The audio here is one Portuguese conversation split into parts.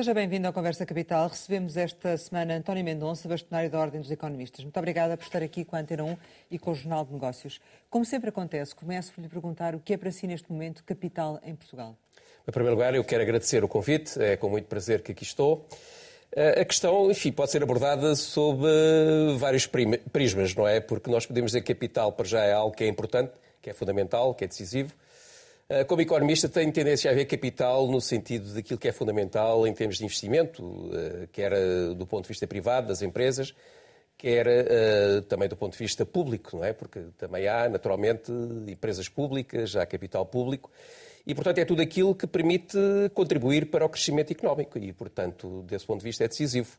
Seja bem-vindo à Conversa Capital. Recebemos esta semana António Mendonça, bastonário da Ordem dos Economistas. Muito obrigada por estar aqui com a Antena 1 e com o Jornal de Negócios. Como sempre acontece, começo por lhe perguntar o que é para si neste momento capital em Portugal. Em primeiro lugar, eu quero agradecer o convite, é com muito prazer que aqui estou. A questão, enfim, pode ser abordada sob vários prismas, não é? Porque nós podemos dizer que capital, para já, é algo que é importante, que é fundamental, que é decisivo. Eh, como economista, tenho tendência a ver capital no sentido daquilo que é fundamental em termos de investimento, eh, quer do ponto de vista privado, das empresas, quer eh, também do ponto de vista público, não é? Porque também há, naturalmente, empresas públicas, há capital público. E, portanto, é tudo aquilo que permite contribuir para o crescimento económico e, portanto, desse ponto de vista é decisivo.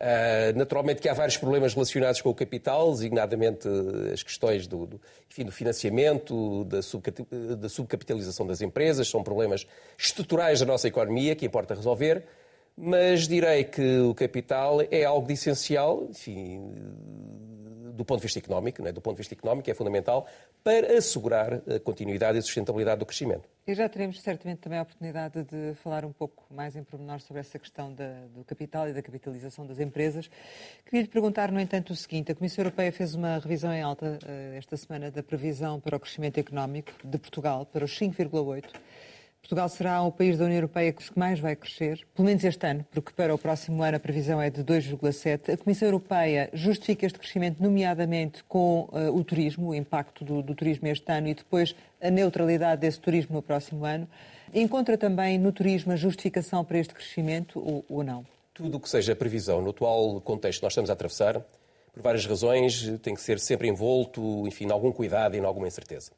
Uh, naturalmente que há vários problemas relacionados com o capital, designadamente as questões do, do, enfim, do financiamento, da, subcapitalização das empresas, são problemas estruturais da nossa economia que importa resolver, mas direi que o capital é algo de essencial, enfim, do ponto de vista económico, é? do ponto de vista económico é fundamental para assegurar a continuidade e a sustentabilidade do crescimento. E já teremos certamente também a oportunidade de falar um pouco mais em pormenor sobre essa questão da, do capital e da capitalização das empresas. Queria lhe perguntar, no entanto, o seguinte: a Comissão Europeia fez uma revisão em alta uh, esta semana da previsão para o crescimento económico de Portugal para os 5,8 Portugal será o país da União Europeia que mais vai crescer, pelo menos este ano, porque para o próximo ano a previsão é de 2,7. A Comissão Europeia justifica este crescimento, nomeadamente com uh, o turismo, o impacto do, do, turismo este ano e depois a neutralidade desse turismo no próximo ano. Encontra também no turismo a justificação para este crescimento ou, ou não? Tudo o que seja previsão no atual contexto que nós estamos a atravessar, por várias razões, tem que ser sempre envolto, enfim, em algum cuidado e em alguma incerteza.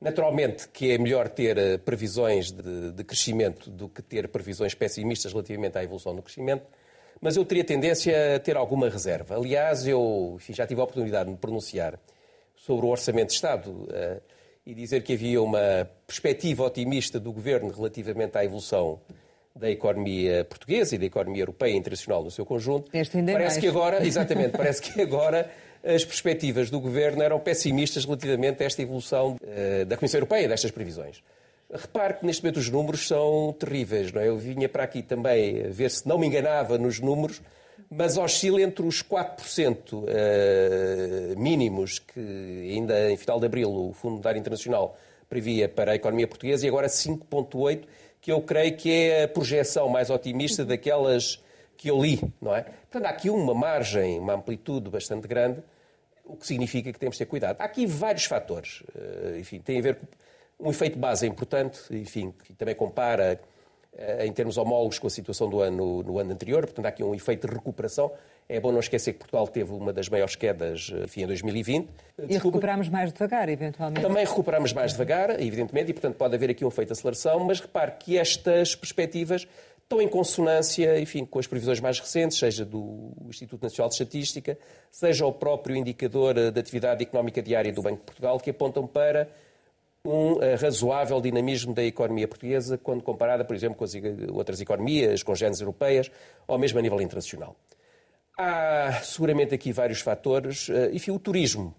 Naturalmente que é melhor ter eh, previsões de, de, crescimento do que ter previsões pessimistas relativamente à evolução do crescimento, mas eu teria tendência a ter alguma reserva. Aliás, eu enfim, já tive a oportunidade de me pronunciar sobre o Orçamento de Estado uh, e dizer que havia uma perspectiva otimista do Governo relativamente à evolução da economia portuguesa e da economia europeia e internacional no seu conjunto. Este ainda é parece mais. que agora, exatamente, parece que agora as perspectivas do governo eram pessimistas relativamente a esta evolução uh, da Comissão Europeia, destas previsões. Repare que neste momento os números são terríveis, não é? Eu vinha para aqui também ver se não me enganava nos números, mas oscila entre os 4% uh, eh, mínimos que ainda em final de abril o Fundo Monetário Internacional previa para a economia portuguesa e agora 5,8%, que eu creio que é a projeção mais otimista daquelas que eu li, não é? Portanto, há aqui uma margem, uma amplitude bastante grande, o que significa que temos de ter cuidado. Há aqui vários fatores, eh, enfim, tem a ver com um efeito base importante, enfim, que também compara eh, em termos homólogos com a situação do ano, no ano anterior, portanto há aqui um efeito de recuperação. É bom não esquecer que Portugal teve uma das maiores quedas eh, enfim, em 2020. E recuperamos mais devagar, eventualmente. Também recuperamos mais devagar, evidentemente, e portanto pode haver aqui um efeito de aceleração, mas repare que estas perspectivas estão em consonância, enfim, com as previsões mais recentes, seja do Instituto Nacional de Estatística, seja o próprio indicador eh, de atividade económica diária do Banco de Portugal, que apontam para um uh, razoável dinamismo da economia portuguesa quando comparada, por exemplo, com as outras economias, com géneros europeias, ou mesmo a nível internacional. Há seguramente aqui vários fatores. Uh, enfim, o turismo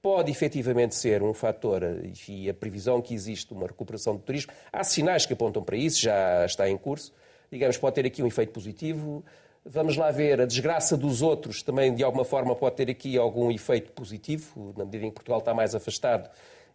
pode efetivamente ser um fator, enfim, a previsão que existe uma recuperação do turismo. Há sinais que apontam para isso, já está em curso digamos, pode ter aqui um efeito positivo. Vamos lá ver, a desgraça dos outros também, de alguma forma, pode ter aqui algum efeito positivo, na medida em que Portugal está mais afastado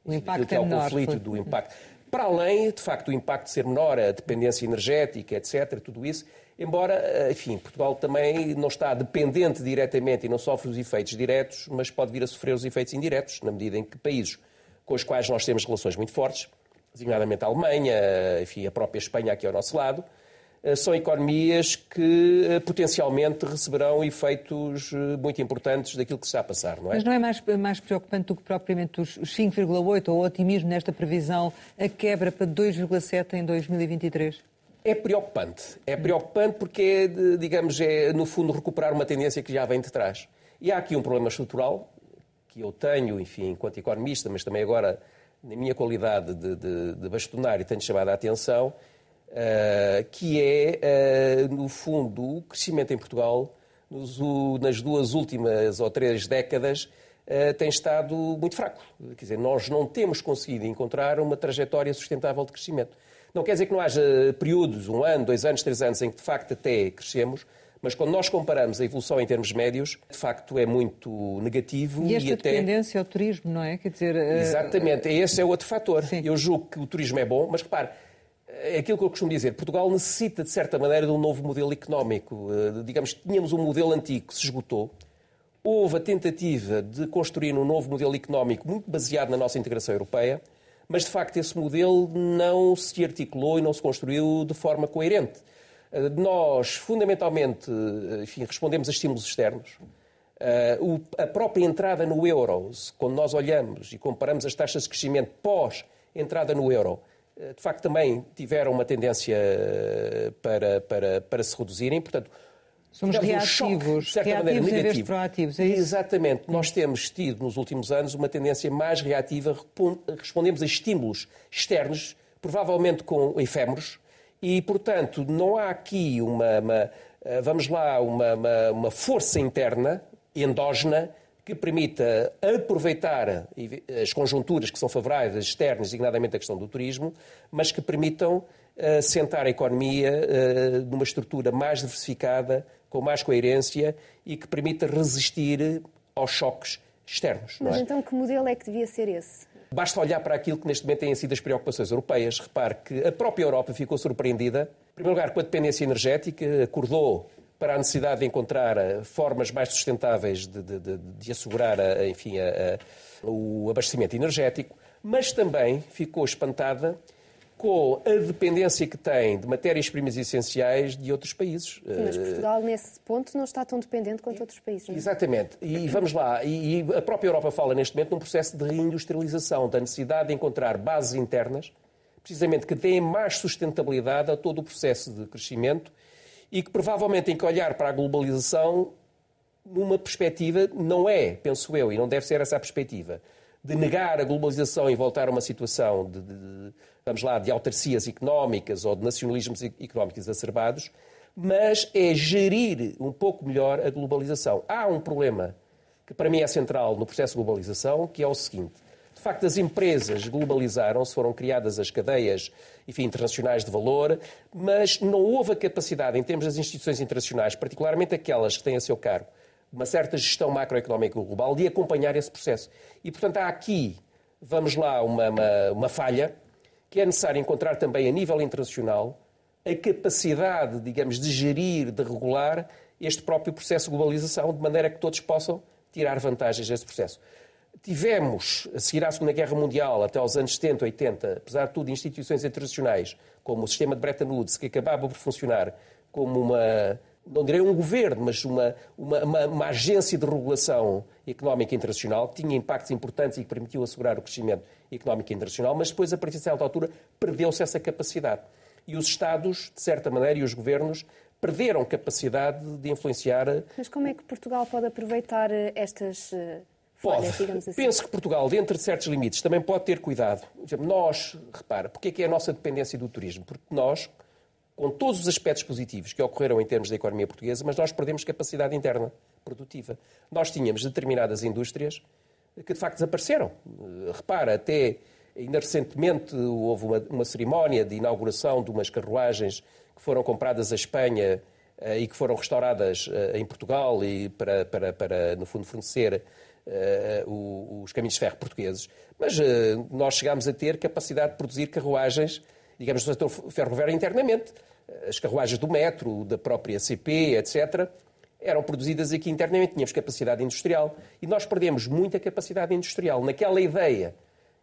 o impacto é menor, conflito, do impacto. Para além, de facto, do impacto ser menor, a dependência energética, etc., tudo isso, embora, enfim, Portugal também não está dependente diretamente e não sofre os efeitos diretos, mas pode vir a sofrer os efeitos indiretos, na medida em que países com os quais nós temos relações muito fortes, designadamente a Alemanha, enfim, a própria Espanha aqui ao nosso lado, eh, são economias que eh, potencialmente receberão efeitos eh, muito importantes daquilo que se está a passar, não é? Mas não é mais, mais preocupante do que propriamente os 5,8 ou o otimismo nesta previsão, a quebra para 2,7 em 2023? É preocupante. É preocupante porque é, digamos, é no fundo recuperar uma tendência que já vem de trás. E há aqui um problema estrutural que eu tenho, enfim, enquanto economista, mas também agora na minha qualidade de, de, de bastonário tenho chamado a atenção, uh, que é, uh, no fundo, o crescimento em Portugal nos, nas duas últimas ou três décadas uh, tem estado muito fraco. Quer dizer, nós não temos conseguido encontrar uma trajetória sustentável de crescimento. Não quer dizer que não haja períodos, um ano, dois anos, três anos, em que de facto até crescemos, mas quando nós comparamos a evolução em termos médios, de facto é muito negativo. E esta e até... dependência ao turismo, não é? Quer dizer, eh, Exatamente, esse é outro fator. Sim. Eu julgo que o turismo é bom, mas repare, é aquilo que eu costumo dizer, Portugal necessita, de certa maneira, de um novo modelo económico. Eh, digamos que tínhamos um modelo antigo que se esgotou, houve a tentativa de construir um novo modelo económico muito baseado na nossa integração europeia, mas de facto esse modelo não se articulou e não se construiu de forma coerente. Eh, nós, fundamentalmente, eh, enfim, respondemos a estímulos externos. A própria entrada no euro, quando nós olhamos e comparamos as taxas de crescimento pós-entrada no euro, de facto também tiveram uma tendência para, para, para se reduzirem. Portanto, Somos reativos, um choque, reativos em vez de proativos, é? Exatamente. Nós temos tido nos últimos anos uma tendência mais reativa, respondemos a estímulos externos, provavelmente com efêmeros, e, portanto, não há aqui uma, uma eh, vamos lá, uma, uma, uma força interna, endógena, que permita aproveitar as conjunturas que são favoráveis, externas, designadamente a questão do turismo, mas que permitam uh, sentar a economia uh, numa estrutura mais diversificada, com mais coerência e que permita resistir aos choques externos. Mas é? então que modelo é que devia ser esse? Basta olhar para aquilo que neste momento têm sido as preocupações europeias. Repare que a própria Europa ficou surpreendida, em primeiro lugar, com a dependência energética, acordou para a necessidade de encontrar eh, formas mais sustentáveis de, de, de, de assegurar a, enfim, a, a, o abastecimento energético, mas também ficou espantada com a dependência que tem de matérias-primas essenciais de outros países. Mas Portugal, nesse ponto, não está tão dependente quanto outros países. Não é? Exatamente. E vamos lá. E a própria Europa fala neste momento num processo de reindustrialização, da necessidade de encontrar bases internas, precisamente que deem mais sustentabilidade a todo o processo de crescimento e que provavelmente tem que olhar para a globalização numa perspectiva, não é, penso eu, e não deve ser essa a perspectiva, de negar a globalização e voltar a uma situação de, de, vamos lá, de autarcias económicas ou de nacionalismos económicos exacerbados, mas é gerir um pouco melhor a globalização. Há um problema que para mim é central no processo de globalização, que é o seguinte. Facto, as empresas globalizaram-se, foram criadas as cadeias enfim, internacionais de valor, mas não houve a capacidade, em termos das instituições internacionais, particularmente aquelas que têm a seu cargo uma certa gestão macroeconómica global de acompanhar esse processo. E, portanto, há aqui, vamos lá, uma, uma, uma falha que é necessário encontrar também a nível internacional a capacidade, digamos, de gerir, de regular este próprio processo de globalização, de maneira que todos possam tirar vantagens desse processo. Tivemos, a seguir à Segunda Guerra Mundial, até aos anos 70, 80, apesar de tudo, instituições internacionais, como o sistema de Bretton Woods, que acabava por funcionar como uma não direi um governo, mas uma, uma, uma, uma, agência de regulação económica internacional que tinha impactos importantes e que permitiu assegurar o crescimento económico internacional, mas depois, a partir de certa altura, perdeu-se essa capacidade. E os Estados, de certa maneira, e os governos perderam capacidade de influenciar. Mas como é que Portugal pode aproveitar eh, estas. Eh, pode. Assim? Penso que Portugal, dentro de certos limites, também pode ter cuidado. Nós, repara, porque é que é a nossa dependência do turismo? Porque nós, com todos os aspectos positivos que ocorreram em termos da economia portuguesa, mas nós perdemos capacidade interna produtiva. Nós tínhamos determinadas indústrias que de facto desapareceram. Repara, até ainda recentemente houve uma, uma cerimónia de inauguração de umas carruagens que foram compradas à Espanha uh, e que foram restauradas uh, em Portugal e para, para, para no fundo, fornecer uh, os caminhos de ferro portugueses. Mas nós chegámos a ter capacidade de produzir carruagens digamos, no setor ferroviário internamente. As carruagens do metro, da própria CP, etc., eram produzidas aqui internamente, tínhamos capacidade industrial. E nós perdemos muita capacidade industrial. Naquela ideia,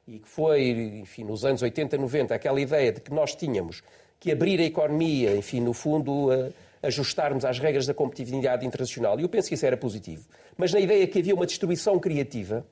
e que foi, enfim, nos anos 80, 90, aquela ideia de que nós tínhamos que abrir a economia, enfim, no fundo, ajustarmos às regras da competitividade internacional. E eu penso que isso era positivo. Mas na ideia que havia uma distribuição criativa,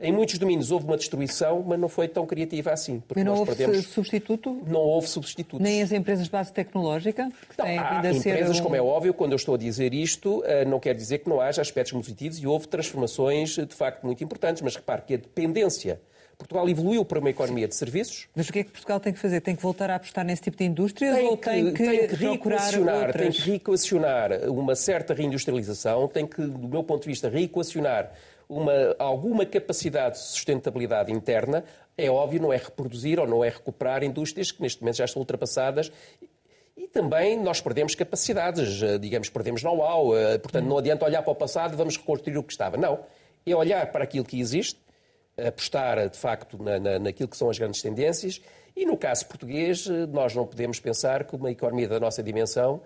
em muitos domínios houve uma destruição, mas não foi tão criativa assim. Porque não houve perdemos... substituto? Não houve substitutos. Nem as empresas de base tecnológica? não, há empresas, um... como é óbvio, quando eu estou a dizer isto, eh, não quer dizer que não haja aspectos positivos e houve transformações, de facto, muito importantes. Mas repare que a dependência Portugal evoluiu para uma economia de serviços. Mas o que é que Portugal tem que fazer? Tem que voltar a apostar nesse tipo de indústrias tem ou que, tem que, tem que outras? Tem que reequacionar uma certa reindustrialização, tem que, do meu ponto de vista, reequacionar uma, alguma capacidade de sustentabilidade interna, é óbvio, não é reproduzir ou não é recuperar indústrias que neste momento já estão ultrapassadas e também nós perdemos capacidades, eh, digamos, perdemos know-how. Eh, portanto, não adianta olhar para o passado e vamos reconstruir o que estava. Não. É olhar para aquilo que existe, apostar de facto na, na, naquilo que são as grandes tendências e no caso português, eh, nós não podemos pensar que uma economia da nossa dimensão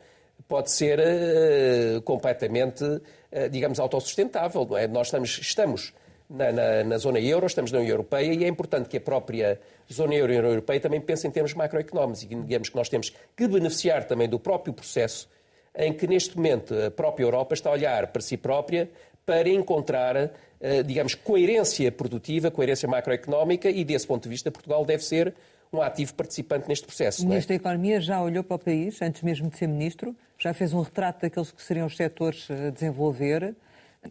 pode ser uh, completamente, uh, digamos, autossustentável. É? Nós estamos, estamos na, na, na, zona euro, estamos na União Europeia e é importante que a própria zona euro e União Europeia também pense em termos macroeconómicos e digamos que nós temos que beneficiar também do próprio processo em que neste momento a própria Europa está a olhar para si própria para encontrar, digamos, coerência produtiva, coerência macroeconómica e desse ponto de vista Portugal deve ser um ativo participante neste processo. O Ministro é? da Economia já olhou para o país, antes mesmo de ser Ministro, já fez um retrato daqueles que seriam os setores a desenvolver,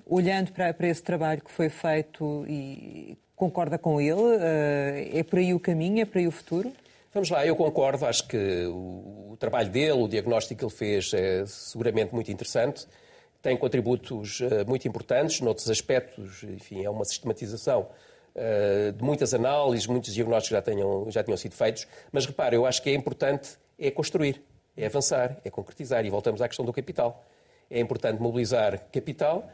olhando para, para esse trabalho que foi feito e concorda com ele? Eh, é por aí o caminho, é por aí o futuro? Vamos lá, eu concordo, acho que o trabalho dele, o diagnóstico que ele fez é seguramente muito interessante, tem contributos uh, muito importantes, noutros aspectos, enfim, é uma sistematização eh, de muitas análises, muitos diagnósticos já, tenham, já tinham sido feitos, mas repare, eu acho que é importante é construir, é avançar, é concretizar. E voltamos à questão do capital. É importante mobilizar capital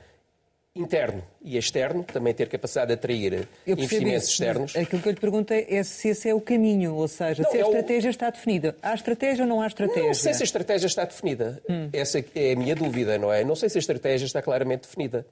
interno e externo, também ter capacidade de atrair investimentos isso, externos. Aquilo que eu lhe perguntei é se esse é o caminho, ou seja, não, se a é estratégia o... está definida. Há estratégia ou não há estratégia? Não sei se a estratégia está definida. Hum. Essa é a minha dúvida, não é? Não sei se a estratégia está claramente definida.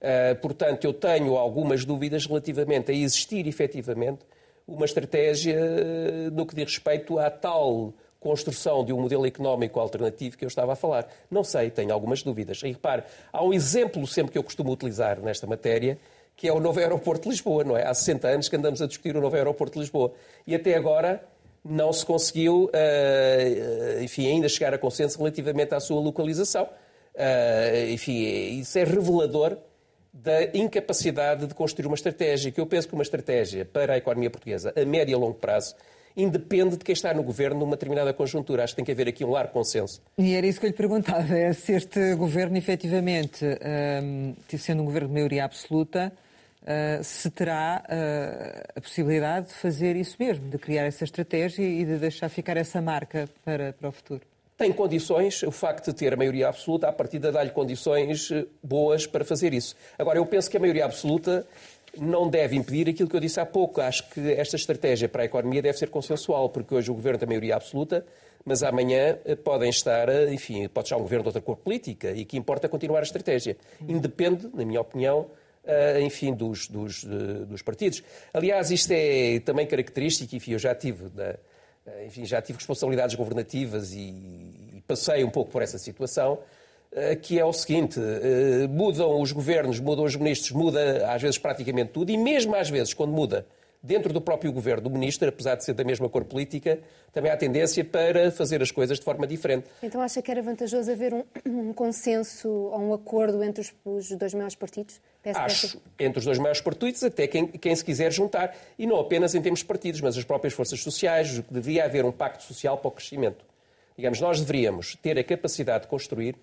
Uh, portanto, eu tenho algumas dúvidas relativamente a existir efetivamente uma estratégia uh, no que diz respeito à tal construção de um modelo económico alternativo que eu estava a falar. Não sei, tenho algumas dúvidas. E repare, há um exemplo sempre que eu costumo utilizar nesta matéria, que é o novo aeroporto de Lisboa, não é? Há 60 anos que andamos a discutir o novo aeroporto de Lisboa. E até agora não se conseguiu, uh, enfim, ainda chegar a consenso relativamente à sua localização. Uh, enfim, isso é revelador da incapacidade de construir uma estratégia, que eu penso que uma estratégia para a economia portuguesa a médio e longo prazo independe de quem está no governo numa determinada conjuntura. Acho que tem que haver aqui um largo consenso. E era isso que eu lhe perguntava, é se este governo efetivamente, um, sendo um governo de maioria absoluta, uh, se terá uh, a possibilidade de fazer isso mesmo, de criar essa estratégia e de deixar ficar essa marca para, para o futuro tem condições, o facto de ter a maioria absoluta, a partida dá-lhe condições boas para fazer isso. Agora, eu penso que a maioria absoluta não deve impedir aquilo que eu disse há pouco. Acho que esta estratégia para a economia deve ser consensual, porque hoje o governo tem maioria absoluta, mas amanhã eh, podem estar, eh, enfim, pode estar um governo de outra cor política e que importa continuar a estratégia. Independe, na minha opinião, enfim, dos, dos, dos partidos. Aliás, isto é também característico, enfim, eu já tive eh, enfim, já tive responsabilidades governativas e, e passei um pouco por essa situação, eh, que é o seguinte: eh, mudam os governos, mudam os ministros, muda às vezes praticamente tudo, e mesmo às vezes, quando muda dentro do próprio governo do ministro, apesar de ser da mesma cor política, também há tendência para fazer as coisas de forma diferente. Então acha que era vantajoso haver um, um consenso ou um acordo entre os, os dois maiores partidos? Acho, entre os dois maiores partidos, até quem, quem, se quiser juntar. E não apenas em termos de partidos, mas as próprias forças sociais. Devia haver um pacto social para o crescimento. Digamos, nós deveríamos ter a capacidade de construir,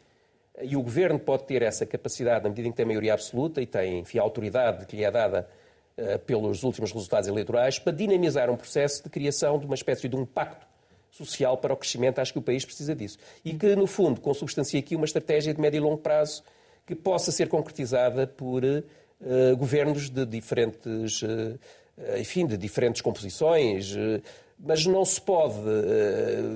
e o governo pode ter essa capacidade na medida em que tem maioria absoluta e tem, enfim, a autoridade que lhe é dada uh, pelos últimos resultados eleitorais, para dinamizar um processo de criação de uma espécie de um pacto social para o crescimento. Acho que o país precisa disso. E que, no fundo, consubstancia aqui uma estratégia de médio e longo prazo que possa ser concretizada por uh, governos de diferentes, uh, enfim, de diferentes composições, mas não se pode.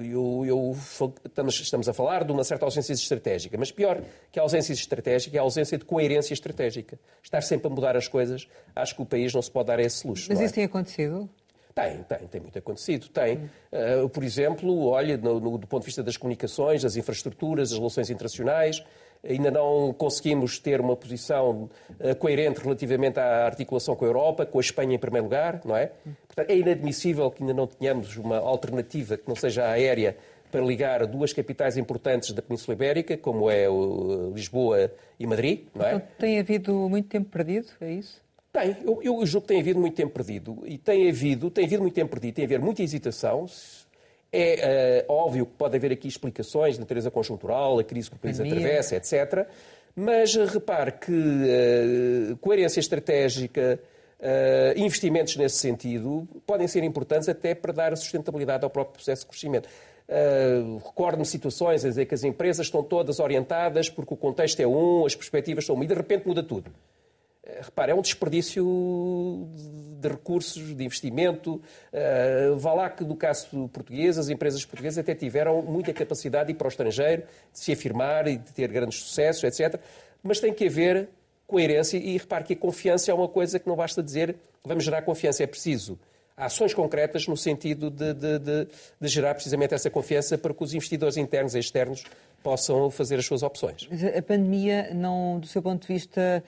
Eu, eu, estamos, a falar de uma certa ausência estratégica, mas pior que a ausência estratégica é a ausência de coerência estratégica. Estar sempre a mudar as coisas, acho que o país não se pode dar esse luxo. Mas é? isso tem acontecido? Tem, tem, tem muito acontecido. Tem. Uh, por exemplo, olha, no, no, do ponto de vista das comunicações, das infraestruturas, das relações internacionais, ainda não conseguimos ter uma posição uh, coerente relativamente à articulação com a Europa, com a Espanha em primeiro lugar, não é? Portanto, é inadmissível que ainda não tenhamos uma alternativa que não seja aérea para ligar duas capitais importantes da Península Ibérica, como é o Lisboa e Madrid, não é? Então, tem havido muito tempo perdido, é isso? Tem, eu, eu julgo que tem havido muito tempo perdido. E tem havido, tem havido muito tempo perdido, tem havido muita hesitação. É uh, óbvio que pode haver aqui explicações de natureza conjuntural, a crise que o país atravessa, etc. Mas uh, repare que uh, coerência estratégica, Uh, investimentos nesse sentido podem ser importantes até para dar sustentabilidade ao próprio processo de crescimento. Uh, Recordo-me situações em dizer que as empresas estão todas orientadas porque o contexto é um, as perspectivas são uma, e de repente muda tudo. Uh, repare, é um desperdício de recursos, de investimento. Uh, vá lá que, no caso português, as empresas portuguesas até tiveram muita capacidade de ir para o estrangeiro, de se afirmar e de ter grandes sucessos, etc. Mas tem que haver coerência e repare que a confiança é uma coisa que não basta dizer vamos gerar confiança, é preciso ações concretas no sentido de, de, de, de, gerar precisamente essa confiança para que os investidores internos e externos possam fazer as suas opções. A pandemia, não, do seu ponto de vista, eh,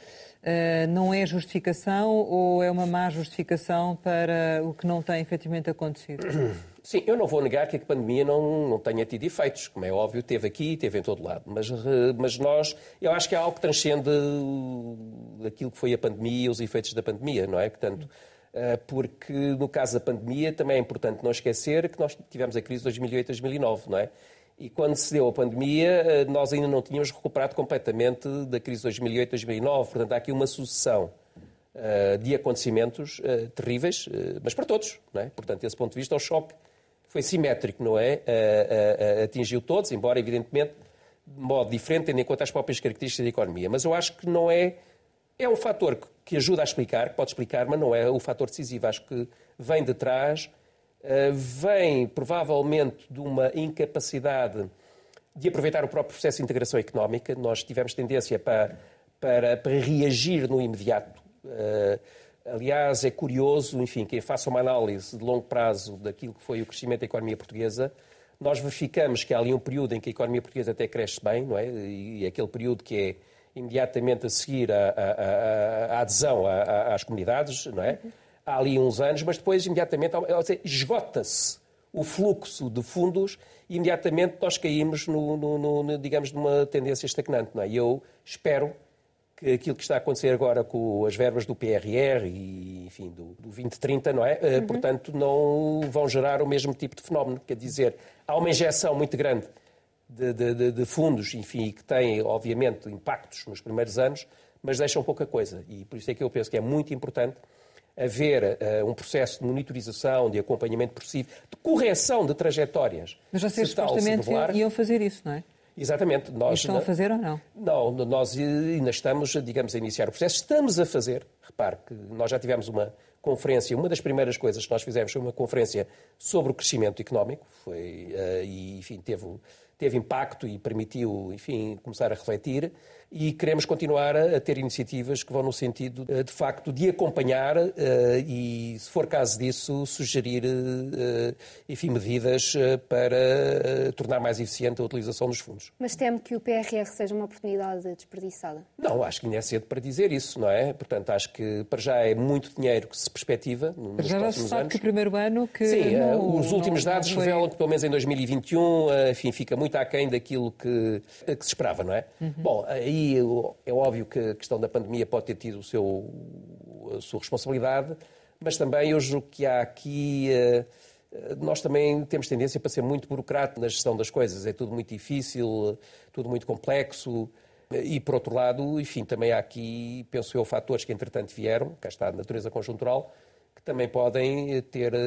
não é justificação ou é uma má justificação para o que não tem efetivamente acontecido? Sim, eu não vou negar que a pandemia não, não tenha tido efeitos, como é óbvio, teve aqui, teve em todo lado. Mas, mas nós, eu acho que há algo que transcende aquilo que foi a pandemia e os efeitos da pandemia, não é? Portanto, eh, porque no caso da pandemia também é importante não esquecer que nós tivemos a crise de 2008-2009, não é? E quando se deu a pandemia, eh, nós ainda não tínhamos recuperado completamente da crise de 2008-2009. Portanto, há aqui uma sucessão de acontecimentos terríveis, mas para todos, não é? Portanto, desse ponto de vista, o choque foi simétrico, não é? atingiu todos, embora, evidentemente, de modo diferente, tendo em conta as próprias características da economia. Mas eu acho que não é. É um fator que ajuda a explicar, que pode explicar, mas não é o fator decisivo. Acho que vem de trás, eh, vem provavelmente de uma incapacidade de aproveitar o próprio processo de integração económica. Nós tivemos tendência para, para, para reagir no imediato. Uh, Aliás, é curioso, enfim, quem faça uma análise de longo prazo daquilo que foi o crescimento da economia portuguesa, nós verificamos que há ali um período em que a economia portuguesa até cresce bem, não é? E aquele período que é imediatamente a seguir a adesão às comunidades, não é? Há ali uns anos, mas depois imediatamente esgota-se o fluxo de fundos e imediatamente nós caímos, no, no, no, digamos, numa tendência estagnante, não é? E eu espero que aquilo que está a acontecer agora com as verbas do PRR e, enfim, do, do 2030, não é? Eh, uhum. Portanto, não vão gerar o mesmo tipo de fenómeno. Quer dizer, há uma injeção muito grande de, de, de fundos, enfim, que tem, obviamente, impactos nos primeiros anos, mas deixam pouca coisa. E por isso é que eu penso que é muito importante haver uh, um processo de monitorização, de acompanhamento progressivo, de correção de trajetórias. Mas vocês supostamente iam fazer isso, não é? Exatamente. Nós, estão a fazer ou não? Não, nós ainda estamos, digamos, a iniciar o processo. Estamos a fazer. Repare que nós já tivemos uma conferência, uma das primeiras coisas que nós fizemos foi uma conferência sobre o crescimento económico, foi, uh, e, enfim, teve, teve impacto e permitiu, enfim, começar a refletir e queremos continuar a, ter iniciativas que vão no sentido, eh, de facto, de acompanhar eh, e, se for caso disso, sugerir, eh, enfim, medidas para tornar mais eficiente a utilização dos fundos. Mas teme que o PRR seja uma oportunidade desperdiçada? Não, acho que ainda é cedo para dizer isso, não é? Portanto, acho que para já é muito dinheiro que se perspectiva nos já próximos se sabe anos. que o primeiro ano que... Sim, não, os últimos não, dados não foi... revelam que pelo menos em 2021, enfim, fica muito aquém daquilo que, que se esperava, não é? Uhum. Bom, aí é óbvio que a questão da pandemia pode ter tido o seu, a sua responsabilidade, mas também eu julgo que há aqui. Eh, nós também temos tendência para ser muito burocrata na gestão das coisas. É tudo muito difícil, tudo muito complexo. E, por outro lado, enfim, também há aqui, penso eu, fatores que entretanto vieram, cá está a natureza conjuntural, também podem eh, ter eh,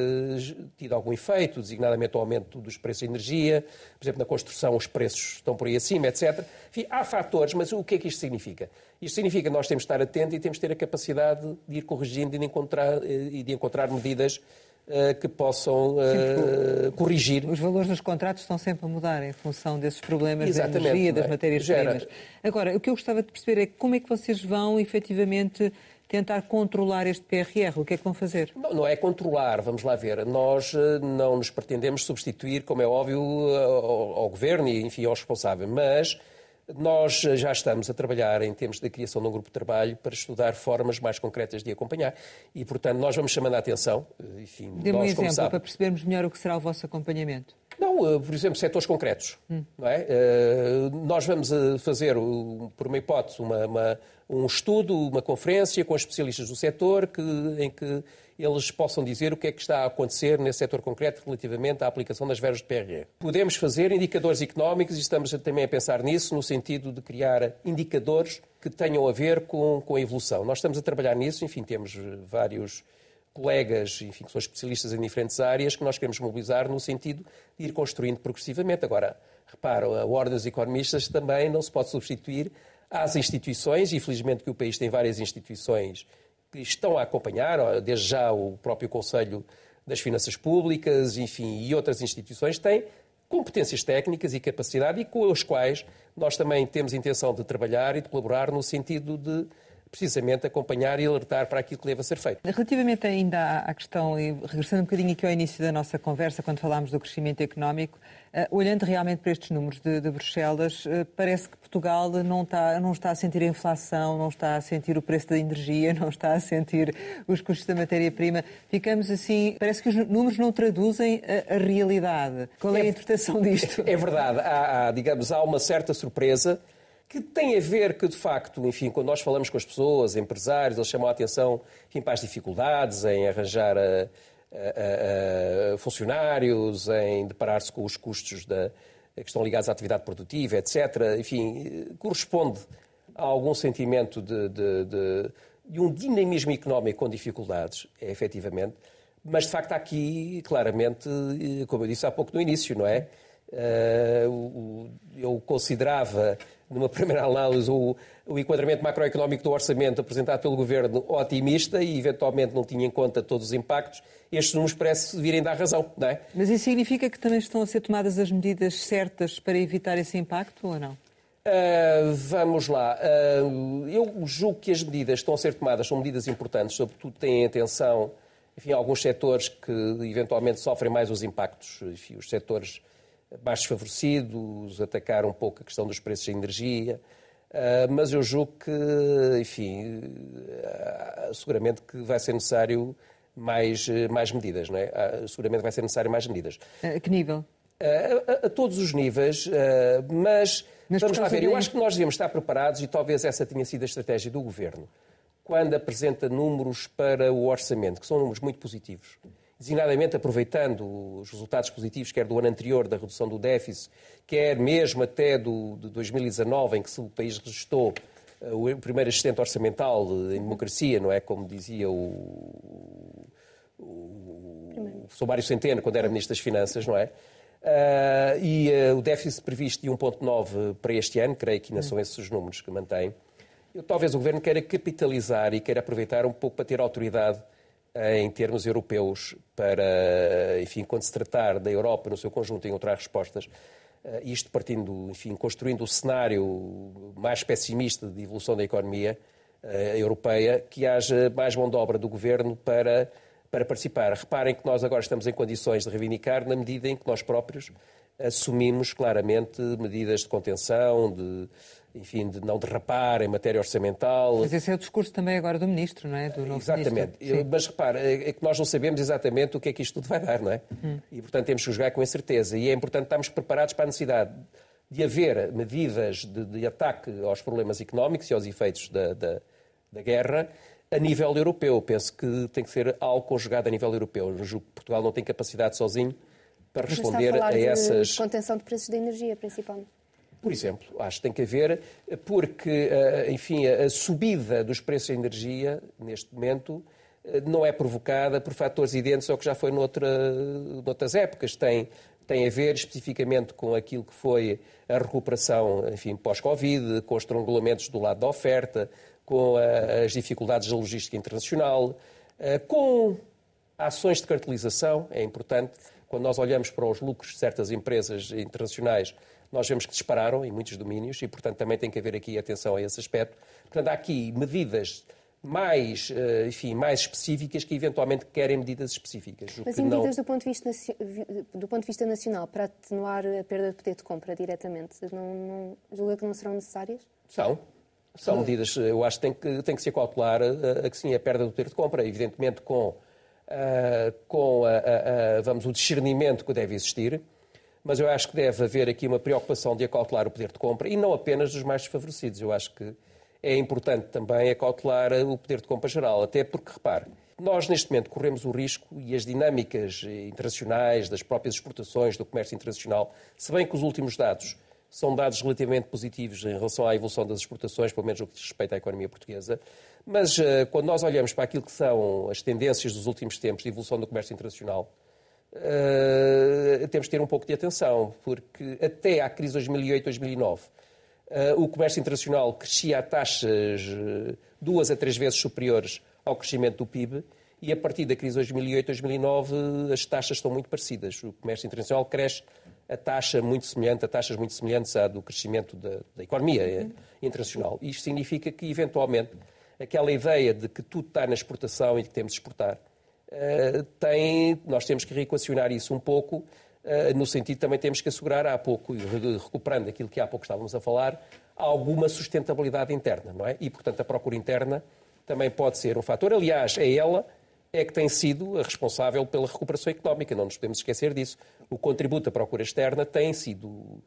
tido algum efeito, designadamente o aumento dos preços de energia, por exemplo, na construção os preços estão por aí acima, etc. Enfim, há fatores, mas o que é que isto significa? Isto significa que nós temos de estar atentos e temos de ter a capacidade de ir corrigindo e de encontrar, eh, e de encontrar medidas que possam uh, corrigir. Os valores dos contratos estão sempre a mudar em função desses problemas Exatamente, da energia, das é? matérias-primas. Agora, o que eu gostava de perceber é como é que vocês vão efetivamente tentar controlar este PRR? O que é que vão fazer? Não, não é controlar, vamos lá ver. Nós eh, não nos pretendemos substituir, como é óbvio, ao, ao Governo e, enfim, ao responsável, mas nós já estamos a trabalhar em termos da criação de um grupo de trabalho para estudar formas mais concretas de acompanhar e, portanto, nós vamos chamando a atenção. Eh, enfim, Dê-me um exemplo sabe, para percebermos melhor o que será o vosso acompanhamento. Não, por exemplo, setores concretos. Hum. Não é? Nós vamos fazer, por uma hipótese, uma, uma, um estudo, uma conferência com especialistas do setor que, em que eles possam dizer o que é que está a acontecer nesse setor concreto relativamente à aplicação das verbas de PRR. Podemos fazer indicadores económicos e estamos também a pensar nisso no sentido de criar indicadores que tenham a ver com, com a evolução. Nós estamos a trabalhar nisso, enfim, temos vários colegas, enfim, que são especialistas em diferentes áreas, que nós queremos mobilizar no sentido de ir construindo progressivamente. Agora, reparo, a Ordem dos Economistas também não se pode substituir às instituições, e felizmente que o país tem várias instituições que estão a acompanhar, desde já o próprio Conselho das Finanças Públicas, enfim, e outras instituições têm competências técnicas e capacidade e com as quais nós também temos intenção de trabalhar e de colaborar no sentido de precisamente acompanhar e alertar para aquilo que deve ser feito. Relativamente ainda à questão, e regressando um bocadinho aqui ao início da nossa conversa, quando falámos do crescimento económico, uh, olhando realmente para estes números de, de Bruxelas, uh, parece que Portugal não está, não está a sentir a inflação, não está a sentir o preço da energia, não está a sentir os custos da matéria-prima. Ficamos assim, parece que os números não traduzem a, a realidade. Qual é a interpretação disto? É verdade, há, há, digamos, há uma certa surpresa que tem a ver que, de facto, enfim, quando nós falamos com as pessoas, empresários, eles chamam a atenção enfim, para as dificuldades em arranjar a, a, a, funcionários, em deparar-se com os custos da, que estão ligados à atividade produtiva, etc. Enfim, corresponde a algum sentimento de, de, de, de um dinamismo económico com dificuldades, é, efetivamente. Mas, de facto, aqui, claramente, como eu disse há pouco no início, não é? Eh, eu considerava, numa primeira análise, o, o enquadramento macroeconómico do orçamento apresentado pelo Governo otimista e, eventualmente, não tinha em conta todos os impactos. Estes números parece virem dar razão, não é? Mas isso significa que também estão a ser tomadas as medidas certas para evitar esse impacto ou não? Uh, vamos lá. Uh, eu julgo que as medidas que estão a ser tomadas são medidas importantes, sobretudo têm atenção enfim, alguns setores que eventualmente sofrem mais os impactos, enfim, os setores mais desfavorecidos, atacar um pouco a questão dos preços de energia. Uh, mas eu julgo que, enfim, uh, seguramente que vai ser necessário mais, mais medidas, não é? Uh, seguramente vai ser necessário mais medidas. A que nível? A, a, todos os níveis, mas, mas vamos lá ver, eu acho que nós devemos estar preparados e talvez essa tenha sido a estratégia do Governo, quando apresenta números para o orçamento, que são números muito positivos designadamente aproveitando os resultados positivos, quer do ano anterior, da redução do déficit, quer mesmo até do, de 2019, em que o país registrou uh, o primeiro assistente orçamental em democracia, não é? Como dizia o, o, o professor Mário Centeno, quando era Ministro das Finanças, não é? Uh, e uh, o déficit previsto de 1,9 para este ano, creio que ainda são esses os números que mantém. Eu, talvez o Governo queira capitalizar e queira aproveitar um pouco para ter autoridade em termos europeus para, enfim, quando se tratar da Europa no seu conjunto encontrar respostas, eh, isto partindo, enfim, construindo o cenário mais pessimista de evolução da economia uh, europeia, que haja mais mão de obra do governo para, para participar. Reparem que nós agora estamos em condições de reivindicar na medida em que nós próprios assumimos claramente medidas de contenção, de, enfim, de não derrapar em matéria orçamental. Mas esse é o discurso também agora do Ministro, não é? Do novo exatamente. Ministro. Mas repara, é, é que nós não sabemos exatamente o que é que isto tudo vai dar, não é? Hum. E, portanto, temos que jogar com incerteza. E é importante estarmos preparados para a necessidade de haver medidas de, de ataque aos problemas económicos e aos efeitos da, da, da guerra a nível europeu. Penso que tem que ser algo conjugado a nível europeu. Eu julgo que Portugal não tem capacidade sozinho para responder a, a, essas. De contenção de preços da energia, principalmente. Por exemplo, acho que tem que haver, porque, eh, enfim, a subida dos preços da energia, neste momento, eh, não é provocada por fatores idênticos ao que já foi noutra, noutras épocas. Tem, tem a ver especificamente com aquilo que foi a recuperação, enfim, pós-Covid, com os estrangulamentos do lado da oferta, com a, as dificuldades da logística internacional, eh, com ações de cartelização, é importante. Quando nós olhamos para os lucros de certas empresas internacionais, nós vemos que dispararam em muitos domínios e, portanto, também tem que haver aqui atenção a esse aspecto. Portanto, há aqui medidas mais, eh, enfim, mais específicas que eventualmente querem medidas específicas. Mas e medidas não... do, ponto de vista, do ponto de vista nacional para atenuar a perda de poder de compra diretamente, não, não, julga que não serão necessárias? São. São medidas, eu acho que tem que, tem que ser cautelar a, eh, a que sim, a perda do poder de compra, evidentemente com, uh, com a, a, vamos, o discernimento que deve existir, mas eu acho que deve haver aqui uma preocupação de acautelar o poder de compra e não apenas dos mais desfavorecidos. Eu acho que é importante também acautelar o poder de compra geral, até porque, repare, nós neste momento corremos o risco e as dinâmicas internacionais das próprias exportações do comércio internacional, se bem que os últimos dados são dados relativamente positivos em relação à evolução das exportações, pelo menos no que diz respeito à economia portuguesa. Mas uh, quando nós olhamos para aquilo que são as tendências dos últimos tempos de evolução do comércio internacional, uh, temos que ter um pouco de atenção, porque até à crise de 2008-2009, uh, o comércio internacional crescia a taxas duas a três vezes superiores ao crescimento do PIB, e a partir da crise de 2008-2009 as taxas estão muito parecidas. O comércio internacional cresce a taxa muito semelhante, a taxas muito semelhantes à do crescimento da, da economia eh, internacional. Isto significa que, eventualmente, aquela ideia de que tudo está na exportação e que temos de exportar, tem, nós temos que reequacionar isso um pouco, uh, no sentido também temos que assegurar, há pouco, recuperando aquilo que há pouco estávamos a falar, alguma sustentabilidade interna, não é? E, portanto, a procura interna também pode ser um fator. Aliás, é ela é que tem sido a responsável pela recuperação económica, não nos podemos esquecer disso. O contributo à procura externa tem sido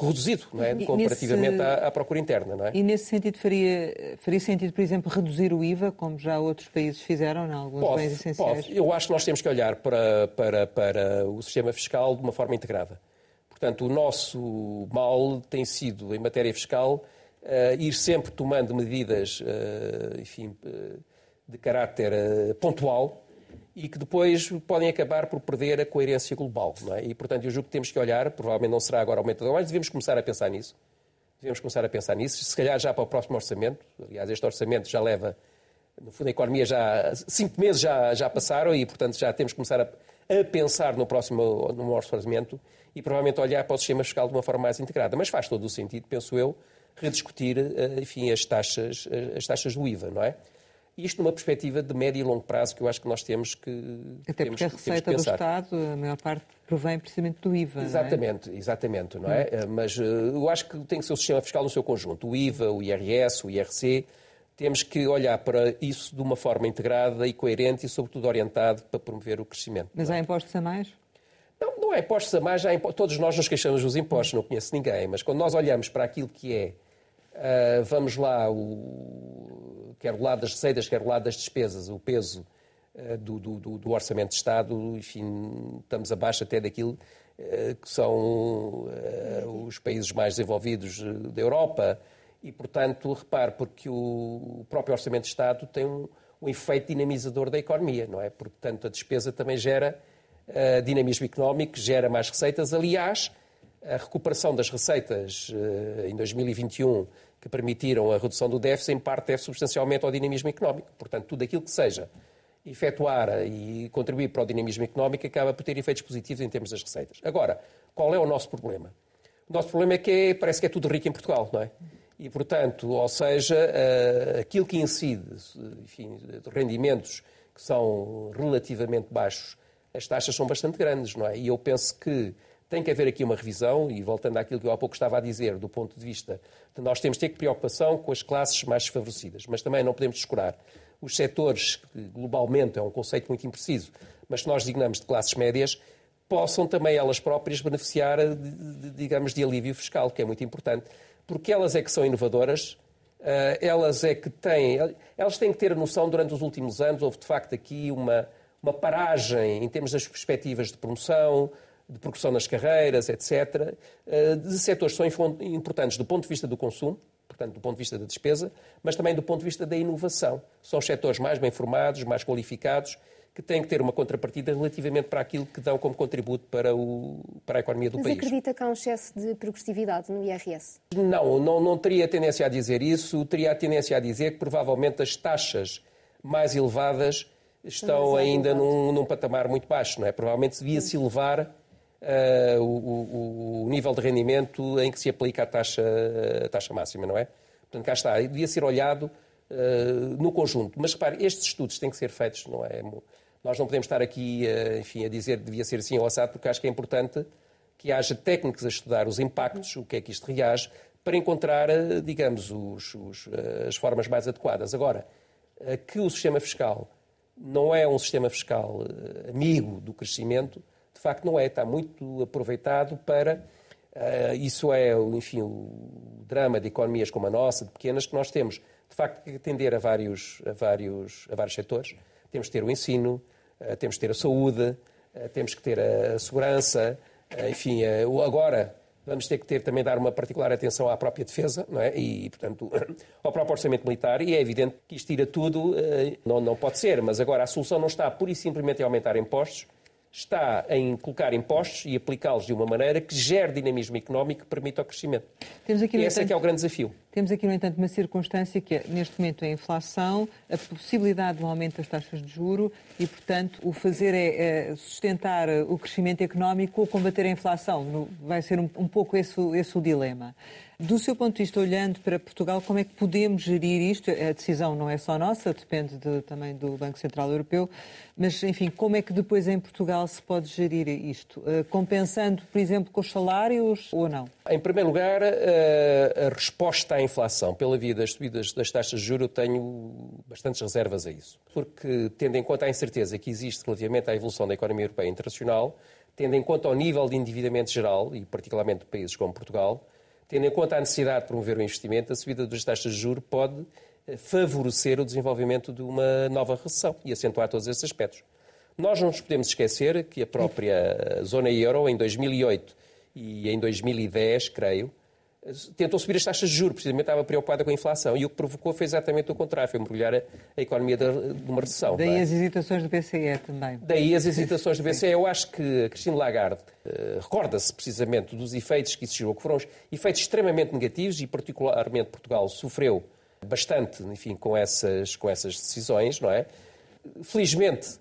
reduzido, não é? comparativamente nesse... à, à, procura interna. Não é? E nesse sentido faria, faria sentido, por exemplo, reduzir o IVA, como já outros países fizeram em alguns pode, bens essenciais? Pode. Eu acho que nós temos que olhar para, para, para o sistema fiscal de uma forma integrada. Portanto, o nosso mal tem sido, em matéria fiscal, uh, ir sempre tomando medidas, uh, enfim de caráter uh, pontual e que depois podem acabar por perder a coerência global. É? E, portanto, eu julgo que temos que olhar, provavelmente não será agora de mas devemos começar a pensar nisso. Devemos começar a pensar nisso, se calhar já para o próximo orçamento. Aliás, este orçamento já leva, no fundo, a economia já, cinco meses já, já passaram e, portanto, já temos que começar a, a pensar no próximo no orçamento e provavelmente olhar para o sistema fiscal de uma forma mais integrada. Mas faz todo o sentido, penso eu, rediscutir, eh, enfim, as taxas, eh, as taxas do IVA, não é? Isto numa perspectiva de médio e longo prazo que eu acho que nós temos que Até temos, porque a receita do Estado, a maior parte provém precisamente do IVA. Exatamente, não é? exatamente, não é? Hum. Mas uh, eu acho que tem que ser o sistema fiscal no seu conjunto. O IVA, o IRS, o IRC, temos que olhar para isso de uma forma integrada e coerente e, sobretudo, orientado para promover o crescimento. Mas há impostos a mais? Não, não há impostos a mais, há impostos. todos nós nos queixamos dos impostos, não conheço ninguém, mas quando nós olhamos para aquilo que é, uh, vamos lá, o quer do lado das receitas, quer do lado das despesas, o peso uh, do, do, do, orçamento de Estado, enfim, estamos abaixo até daquilo uh, que são os países mais desenvolvidos da Europa. E, portanto, repare, porque o próprio orçamento de Estado tem um, um efeito dinamizador da economia, não é? Portanto, a despesa também gera dinamismo económico, gera mais receitas. Aliás, a recuperação das receitas em 2021 que permitiram a redução do déficit, em parte deve substancialmente ao dinamismo económico. Portanto, tudo aquilo que seja efetuar e contribuir para o dinamismo económico acaba por ter efeitos positivos em termos das receitas. Agora, qual é o nosso problema? O nosso problema é que é, parece que é tudo rico em Portugal, não é? E, portanto, ou seja, uh, aquilo que incide, enfim, de rendimentos que são relativamente baixos, as taxas são bastante grandes, não é? E eu penso que tem que haver aqui uma revisão, e voltando àquilo que eu há pouco estava a dizer, do ponto de vista de nós temos que ter preocupação com as classes mais desfavorecidas, mas também não podemos descurar. Os setores, que globalmente é um conceito muito impreciso, mas que nós designamos de classes médias, possam também elas próprias beneficiar, de, de, digamos, de alívio fiscal, que é muito importante, porque elas é que são inovadoras, eh, elas é que têm, elas têm que ter a noção, durante os últimos anos, houve de facto aqui uma, uma paragem em termos das perspectivas de promoção, de progressão nas carreiras, etc., eh, de setores que são importantes do ponto de vista do consumo, portanto, do ponto de vista da despesa, mas também do ponto de vista da inovação. São os setores mais bem formados, mais qualificados, que têm que ter uma contrapartida relativamente para aquilo que dão como contributo para, o, para a economia do mas país. Mas acredita que há um excesso de progressividade no IRS? Não, não, não teria tendência a dizer isso. Teria a tendência a dizer que provavelmente as taxas mais elevadas estão ainda num, num, patamar muito baixo. Não é? Provavelmente devia-se elevar uh, o, o, nível de rendimento em que se aplica a taxa, a taxa máxima, não é? Portanto, cá está. Devia ser olhado uh, no conjunto. Mas repare, estes estudos têm que ser feitos, não é? Nós não podemos estar aqui, uh, enfim, a dizer que devia ser assim ou assado, porque acho que é importante que haja técnicos a estudar os impactos, o que é que isto reage, para encontrar, digamos, os, os, as formas mais adequadas. Agora, que o sistema fiscal não é um sistema fiscal amigo do crescimento, de facto não é, está muito aproveitado para. Uh, isso é, enfim, o drama de economias como a nossa, de pequenas, que nós temos, de facto, que atender a vários, a vários, a vários setores. Temos que ter o ensino, uh, temos que ter a saúde, uh, temos que ter a segurança, enfim, agora, Vamos ter que ter também dar uma particular atenção à própria defesa não é? e, portanto, ao próprio orçamento militar. E é evidente que isto tira tudo, não, não pode ser. Mas agora a solução não está pura e simplesmente em aumentar impostos, está em colocar impostos e aplicá-los de uma maneira que gere dinamismo económico que permita o crescimento. Temos aqui, e esse entanto, é que é o grande desafio. Temos aqui, no entanto, uma circunstância que é, neste momento, a inflação, a possibilidade de um aumento das taxas de juro e, portanto, o fazer é, é sustentar o crescimento económico ou combater a inflação. Vai ser um, um pouco esse, esse o dilema. Do seu ponto de vista, olhando para Portugal, como é que podemos gerir isto? A decisão não é só nossa, depende de, também do Banco Central Europeu, mas, enfim, como é que depois em Portugal se pode gerir isto? Uh, compensando, por exemplo, com os salários ou não? Em primeiro lugar, uh, a resposta à inflação pela via das subidas das taxas de juros, eu tenho bastantes reservas a isso. Porque, tendo em conta a incerteza que existe relativamente à evolução da economia europeia internacional, tendo em conta o nível de endividamento geral, e particularmente de países como Portugal, Tendo em conta a necessidade de promover o investimento, a subida das taxas de juros pode eh, favorecer o desenvolvimento de uma nova recessão e acentuar todos esses aspectos. Nós não nos podemos esquecer que a própria zona euro, em 2008 e em 2010, creio, tentou subir as taxas de juros, precisamente estava preocupada com a inflação. E o que provocou foi exatamente o contrário, foi mergulhar a, a economia de, de, uma recessão. Daí é? as hesitações do BCE também. Daí as hesitações do BCE. Eu acho que a Cristina Lagarde uh, recorda-se precisamente dos efeitos que gerou, que foram efeitos extremamente negativos e particularmente Portugal sofreu bastante, enfim, com essas, com essas decisões, não é? Felizmente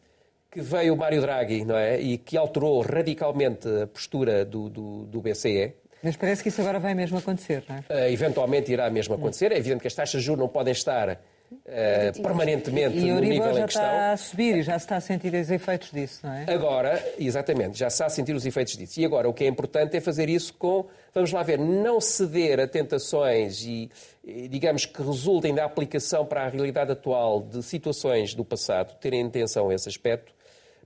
que veio o Mário Draghi, não é? E que alterou radicalmente a postura do, do, do BCE, mas parece que isso agora vai mesmo acontecer, não é? Uh, eventualmente irá mesmo acontecer. É evidente que as taxas de juros não podem estar Uh, permanentemente e no nível já em questão. está a subir e já se está a sentir os efeitos disso, não é? Agora, exatamente, já se está a sentir os efeitos disso. E agora o que é importante é fazer isso com, vamos lá ver, não ceder a tentações e, digamos, que resultem da aplicação para a realidade atual de situações do passado, terem atenção a esse aspecto,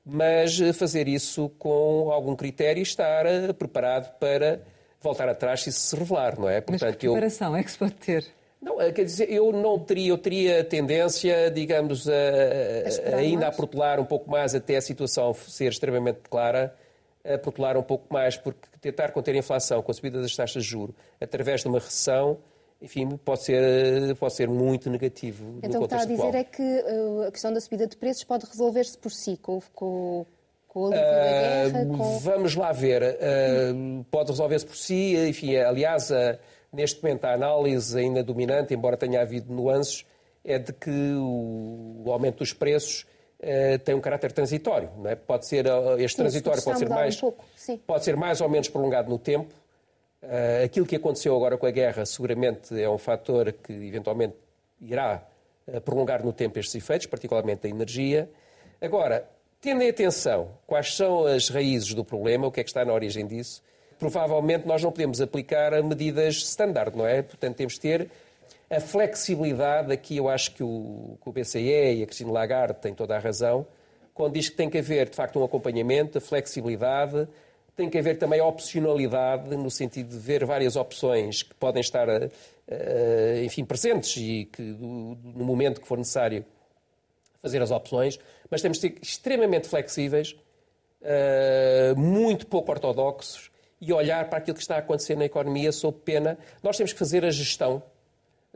mas fazer isso com algum critério e estar eh, preparado para voltar atrás se isso se revelar, não é? Portanto, Mas que preparação eu... é que se pode ter? Não, eh, quer dizer, eu não teria, eu teria tendência, digamos, a, a ainda mais? a protelar um pouco mais até a situação ser extremamente clara, a protelar um pouco mais, porque tentar conter a inflação com a subida das taxas de juros através de uma recessão, enfim, pode ser, pode ser muito negativo. Então o que está a dizer atual. é que uh, a questão da subida de preços pode resolver-se por si, com, com, com a guerra? Com... Vamos lá ver. Uh, pode resolver-se por si. Enfim, aliás, uh, neste momento a análise ainda dominante, embora tenha havido nuances, é de que o, aumento dos preços uh, tem um caráter transitório. Não é? Pode ser este sim, transitório pode ser mais um pode ser mais ou menos prolongado no tempo. aquilo que aconteceu agora com a guerra seguramente é um fator que eventualmente irá prolongar no tempo estes efeitos, particularmente a energia. Agora, Tendo em atenção quais são as raízes do problema, o que é que está na origem disso, provavelmente nós não podemos aplicar medidas standard, não é? Portanto, temos de ter a flexibilidade, aqui eu acho que o, que o BCE e a Cristina Lagarde têm toda a razão, quando diz que tem que haver, de facto, um acompanhamento, a flexibilidade, tem que haver também a opcionalidade, no sentido de ver várias opções que podem estar, eh, enfim, presentes e que, no momento que for necessário, fazer as opções, mas temos de ser extremamente flexíveis, uh, muito pouco ortodoxos e olhar para aquilo que está a acontecer na economia sob pena. Nós temos que fazer a gestão,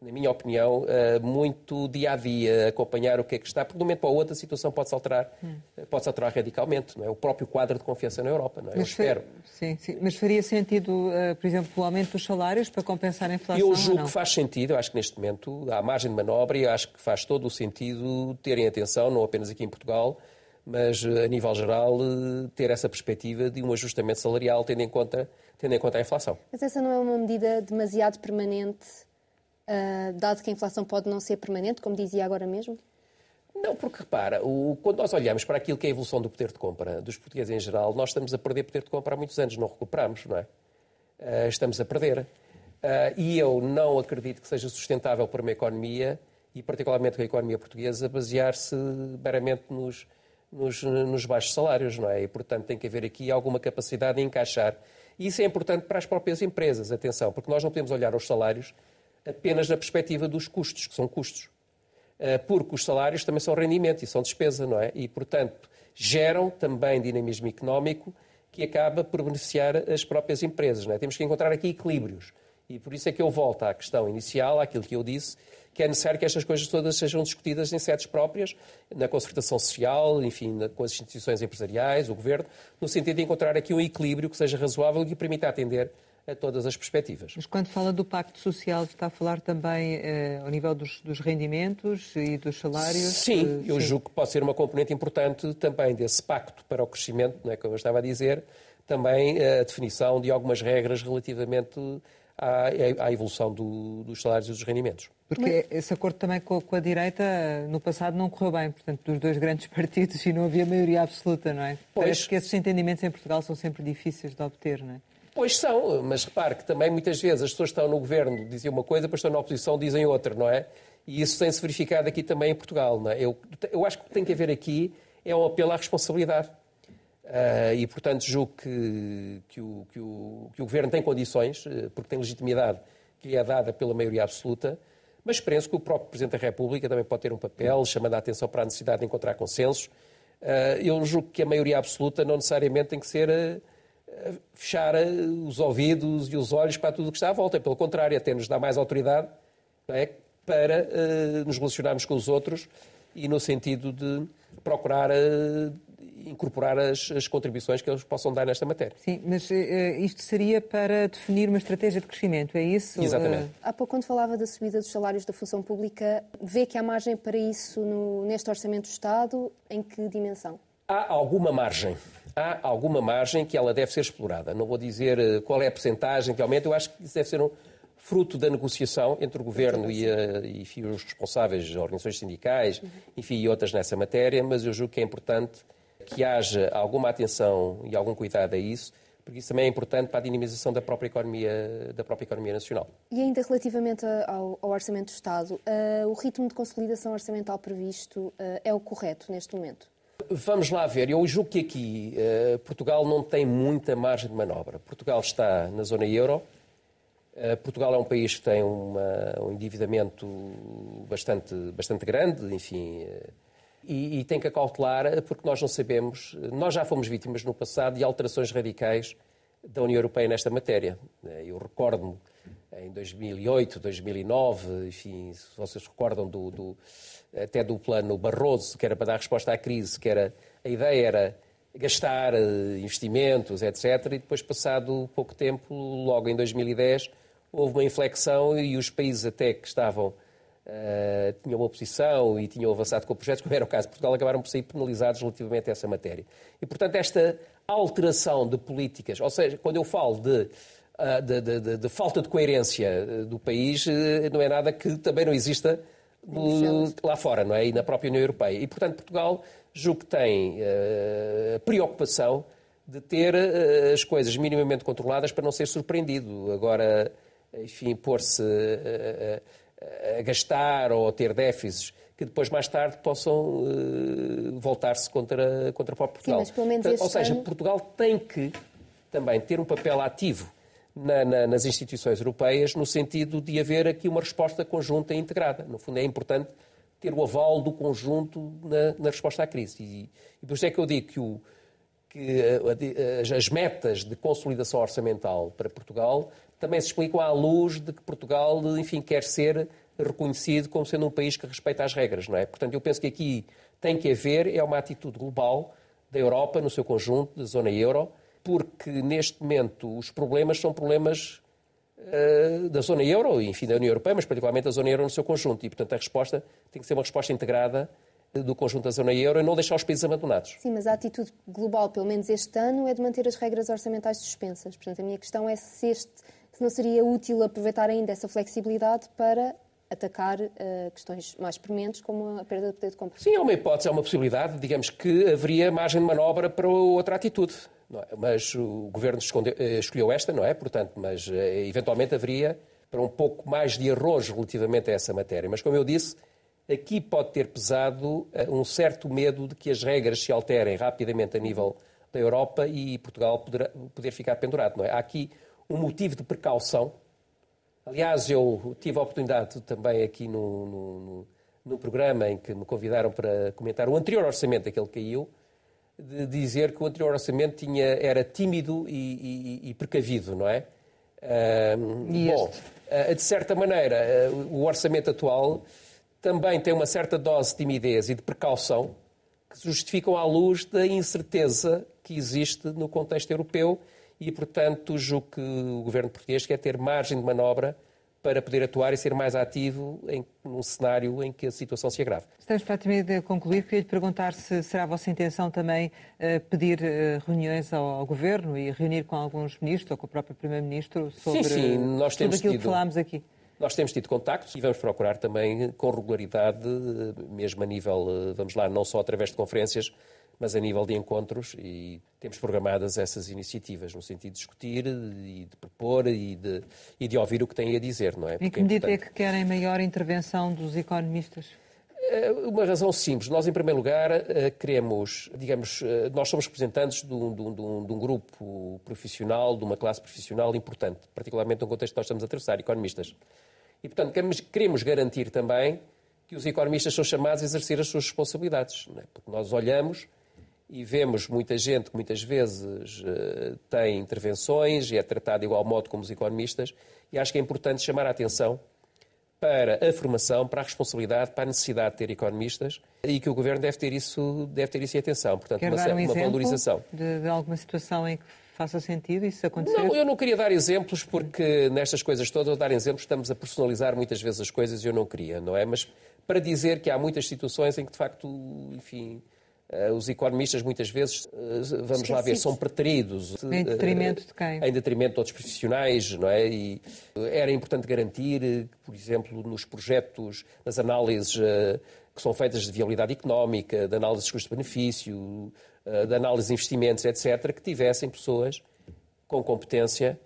na minha opinião, uh, muito dia a dia, acompanhar o que é que está, porque de um momento para o outro a situação pode-se alterar, hum. pode-se alterar radicalmente, não é? O próprio quadro de confiança na Europa, não é? Mas Eu espero. Sim, sim. Mas faria sentido, uh, por exemplo, o aumento dos salários para compensar a inflação? Eu julgo que faz sentido, eu acho que neste momento há margem de manobra e acho que faz todo o sentido terem atenção, não apenas aqui em Portugal, mas a nível geral ter essa perspectiva de um ajustamento salarial tendo em conta, tendo em conta a inflação. Mas essa não é uma medida demasiado permanente uh, dado que a inflação pode não ser permanente, como dizia agora mesmo? Não, porque repara, o, quando nós olhamos para aquilo que é a evolução do poder de compra dos portugueses em geral, nós estamos a perder poder de compra há muitos anos, não recuperamos, não é? Uh, estamos a perder. Uh, e eu não acredito que seja sustentável para uma economia, e particularmente com a economia portuguesa, basear-se meramente nos, nos, nos, baixos salários, não é? E, portanto, tem que haver aqui alguma capacidade de encaixar. E isso é importante para as próprias empresas, atenção, porque nós não podemos olhar os salários apenas na perspectiva dos custos, que são custos. Eh, porque os salários também são rendimento e são despesa, não é? E, portanto, geram também dinamismo económico que acaba por beneficiar as próprias empresas. É? Temos que encontrar aqui equilíbrios. E por isso é que eu volto à questão inicial, àquilo que eu disse, que é necessário que estas coisas todas sejam discutidas em sedes próprias, na concertação social, enfim, com as instituições empresariais, o governo, no sentido de encontrar aqui um equilíbrio que seja razoável e que permita atender a todas as perspectivas. Mas quando fala do Pacto Social, está a falar também eh, ao nível dos, dos, rendimentos e dos salários? Sim, eu sim. julgo que pode ser uma componente importante também desse pacto para o crescimento, não é, como eu estava a dizer, também a definição de algumas regras relativamente à, à evolução do, dos salários e dos rendimentos. Porque esse acordo também com a, com a, direita no passado não correu bem, portanto, dos dois grandes partidos e não havia maioria absoluta, não é? Pois. Parece que esses entendimentos em Portugal são sempre difíceis de obter, não é? Pois são, mas repare que também muitas vezes as pessoas estão no governo dizem uma coisa, depois estão na oposição dizem outra, não é? E isso tem-se verificado aqui também em Portugal. Não é? eu, eu acho que o que tem que haver aqui é um apelo à responsabilidade. Uh, e, portanto, julgo que, que, o, que, o, que, o, Governo tem condições, uh, porque tem legitimidade que lhe é dada pela maioria absoluta, mas penso que o próprio Presidente da República também pode ter um papel, chamando a atenção para a necessidade de encontrar consensos. Uh, eu julgo que a maioria absoluta não necessariamente tem que ser fechar os ouvidos e os olhos para tudo o que está à volta. Pelo contrário, até nos dá mais autoridade é, para uh, nos relacionarmos com os outros e no sentido de procurar uh, incorporar as, as, contribuições que eles possam dar nesta matéria. Sim, mas uh, isto seria para definir uma estratégia de crescimento, é isso? Exatamente. Há pouco, quando falava da subida dos salários da função pública, vê que há margem para isso no, neste Orçamento do Estado? Em que dimensão? Há alguma margem há alguma margem que ela deve ser explorada. Não vou dizer eh, qual é a percentagem que aumenta, eu acho que isso deve ser um fruto da negociação entre o Governo e, a, e enfim, os responsáveis, organizações sindicais, enfim, e outras nessa matéria, mas eu julgo que é importante que haja alguma atenção e algum cuidado a isso, porque isso também é importante para a dinamização da própria economia, da própria economia nacional. E ainda relativamente ao, ao Orçamento do Estado, uh, o ritmo de consolidação orçamental previsto uh, é o correto neste momento? Vamos lá ver. Eu julgo que aqui uh, Portugal não tem muita margem de manobra. Portugal está na zona euro. Uh, Portugal é um país que tem uma, um endividamento bastante, bastante grande, enfim, uh, e, e, tem que acautelar, porque nós não sabemos. Nós já fomos vítimas no passado de alterações radicais da União Europeia nesta matéria. Eu recordo-me em 2008, 2009, enfim, se vocês recordam do, do até do plano Barroso, que era para dar resposta à crise, que era a ideia era gastar eh, investimentos, etc. E depois, passado pouco tempo, logo em 2010, houve uma inflexão e os países até que estavam uh, tinham uma oposição e tinham avançado com projetos, como era o caso de Portugal, acabaram por sair penalizados relativamente a essa matéria. E, portanto, esta alteração de políticas, ou seja, quando eu falo de uh, de, de, de, falta de coerência do país, não é nada que também não exista lá fora, não é? E na própria União Europeia. E, portanto, Portugal julgo que tem uh, preocupação de ter uh, as coisas minimamente controladas para não ser surpreendido. Agora, enfim, pôr-se uh, a gastar ou a ter déficits que depois, mais tarde, possam voltar-se contra, contra o próprio Portugal. Sim, Portanto, ou seja, ano... Portugal tem que também ter um papel ativo na, na, nas instituições europeias, no sentido de haver aqui uma resposta conjunta e integrada. No fundo, é importante ter o aval do conjunto na, na resposta à crise. E, e por isso é que eu digo que, o, que a, as metas de consolidação orçamental para Portugal também se explicam à luz de que Portugal, enfim, quer ser reconhecido como sendo um país que respeita as regras, não é? Portanto, eu penso que aqui tem que haver é uma atitude global da Europa no seu conjunto, da zona euro, porque neste momento os problemas são problemas uh, da zona euro, enfim, da União Europeia, mas particularmente da zona euro no seu conjunto. E, portanto, a resposta tem que ser uma resposta integrada do conjunto da zona euro e não deixar os países abandonados. Sim, mas a atitude global, pelo menos este ano, é de manter as regras orçamentais suspensas. Portanto, a minha questão é se, este, se não seria útil aproveitar ainda essa flexibilidade para atacar uh, questões mais prementes, como a perda de poder de compra. Sim, é uma hipótese, é uma possibilidade. Digamos que haveria margem de manobra para outra atitude. É? Mas o governo escolheu, eh, escolheu esta, não é? Portanto, mas eh, eventualmente haveria para um pouco mais de arrojo relativamente a essa matéria. Mas, como eu disse, aqui pode ter pesado eh, um certo medo de que as regras se alterem rapidamente a nível da Europa e Portugal poderá, poder ficar pendurado. Não é? Há aqui um motivo de precaução. Aliás, eu tive a oportunidade também aqui no, no, no, no programa em que me convidaram para comentar o anterior orçamento, aquele que caiu, de dizer que o anterior orçamento tinha, era tímido e, e, e precavido, não é? Uh, bom, uh, de certa maneira, uh, o orçamento atual também tem uma certa dose de timidez e de precaução que se justificam à luz da incerteza que existe no contexto europeu e, portanto, julgo que o governo português quer ter margem de manobra para poder atuar e ser mais ativo em, num cenário em que a situação se agrave. Estamos praticamente a concluir. Queria lhe perguntar se será a vossa intenção também uh, pedir uh, reuniões ao, ao, Governo e reunir com alguns ministros ou com o próprio Primeiro-Ministro sobre, sim, sim, nós temos aquilo tido, que falámos aqui. Nós temos tido contactos e vamos procurar também com regularidade, mesmo a nível, eh, vamos lá, não só através de conferências, mas a nível de encontros e temos programadas essas iniciativas no sentido de discutir e de propor e de, e de ouvir o que têm a dizer, não é? Porque em que medida é, é que querem maior intervenção dos economistas? Eh, uma razão simples. Nós, em primeiro lugar, eh, queremos, digamos, eh, nós somos representantes de um, de, um, de um, grupo profissional, de uma classe profissional importante, particularmente no contexto que nós estamos a atravessar, economistas. E, portanto, queremos garantir também que os economistas são chamados a exercer as suas responsabilidades. É? Porque nós olhamos e vemos muita gente que muitas vezes uh, tem intervenções e é tratada de igual modo como os economistas, e acho que é importante chamar a atenção para a formação, para a responsabilidade, para a necessidade de ter economistas e que o Governo deve ter isso, deve ter isso em atenção. Portanto, Quer uma, dar um uma valorização. De, de, alguma situação em que faça sentido isso acontecer? Não, eu não queria dar exemplos porque nestas coisas todas, ao dar exemplos, estamos a personalizar muitas vezes as coisas e eu não queria, não é? Mas para dizer que há muitas situações em que, de facto, enfim, eh, os economistas muitas vezes, eh, vamos lá ver, são preteridos. Em detrimento de quem? Em detrimento de outros profissionais, não é? E era importante garantir, por exemplo, nos projetos, nas análises eh, que são feitas de viabilidade económica, de análise de custo-benefício, de análise de investimentos, etc., que tivessem pessoas com competência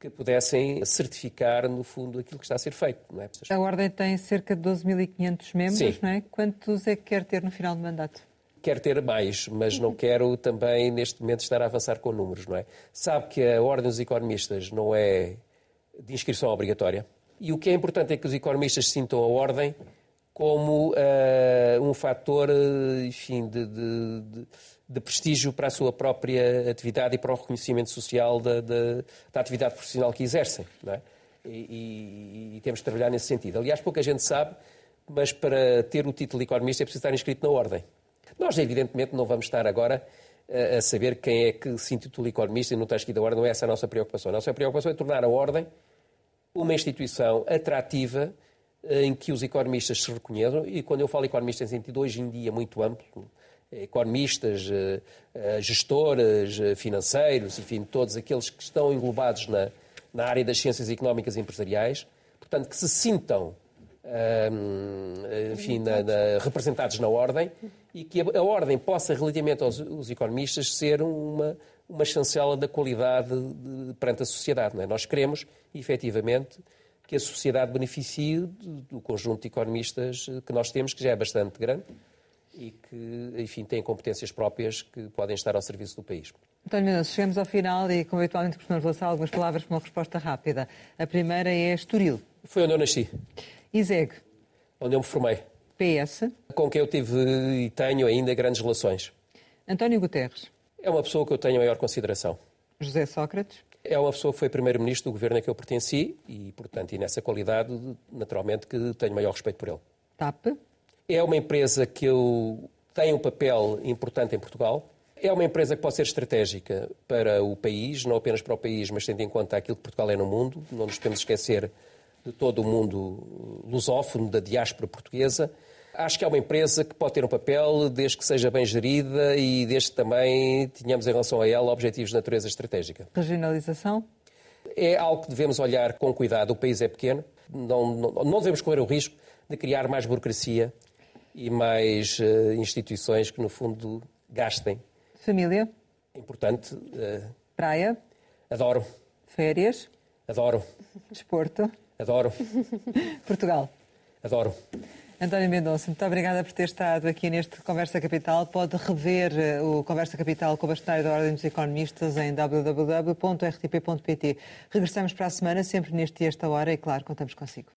que pudessem certificar, no fundo, aquilo que está a ser feito. Não é? A Ordem tem cerca de 12.500 membros, Sim. não é? Quantos é que quer ter no final do mandato? Quero ter mais, mas não quero também, neste momento, estar a avançar com números, não é? Sabe que a Ordem dos Economistas não é de inscrição obrigatória. E o que é importante é que os economistas sintam a Ordem como uh, um fator, enfim, de, de, de, de, prestígio para a sua própria atividade e para o reconhecimento social da, da, da atividade profissional que exercem, não é? E, e, e, temos de trabalhar nesse sentido. Aliás, pouca gente sabe, mas para ter o título de economista é preciso estar inscrito na Ordem. Nós, evidentemente, não vamos estar agora eh, a saber quem é que se intitula economista e não está escrito a ordem, não é essa a nossa preocupação. A nossa preocupação é tornar a ordem uma instituição atrativa eh, em que os economistas se reconheçam, e quando eu falo economista em sentido hoje em dia muito amplo, economistas, eh, gestores, financeiros, enfim, todos aqueles que estão englobados na, na área das ciências económicas e empresariais, portanto, que se sintam enfim, na, na, representados na Ordem e que a, Ordem possa, relativamente aos, aos, economistas, ser uma, uma chancela da qualidade de, perante a sociedade. É? Nós queremos, efetivamente, que a sociedade beneficie do, do, conjunto de economistas que nós temos, que já é bastante grande e que, enfim, têm competências próprias que podem estar ao serviço do país. António chegamos ao final e, como habitualmente costumamos lançar algumas palavras para uma resposta rápida. A primeira é Estoril. Foi onde eu nasci. ISEG. Onde eu me formei. PS. Com quem eu tive e tenho ainda grandes relações. António Guterres. É uma pessoa que eu tenho a maior consideração. José Sócrates. É uma pessoa que foi primeiro-ministro do governo a que eu pertenci e, portanto, e nessa qualidade, naturalmente, que tenho maior respeito por ele. TAP. É uma empresa que eu tenho um papel importante em Portugal. É uma empresa que pode ser estratégica para o país, não apenas para o país, mas tendo em conta aquilo que Portugal é no mundo. Não nos podemos esquecer de todo o mundo lusófono, da diáspora portuguesa. Acho que é uma empresa que pode ter um papel desde que seja bem gerida e desde que também tenhamos em relação a ela objetivos de natureza estratégica. Regionalização? É algo que devemos olhar com cuidado. O país é pequeno, não, não, não devemos correr o risco de criar mais burocracia e mais uh, instituições que, no fundo, gastem. Família? Importante. Uh, Praia? Adoro. Férias? Adoro. Desporto? Adoro. Portugal. Adoro. António Mendonça, muito obrigada por ter estado aqui neste Conversa Capital. Pode rever eh, o Conversa Capital com o bastonário da Ordem dos Economistas em www.rtp.pt. Regressamos para a semana, sempre neste e esta hora, e claro, contamos consigo.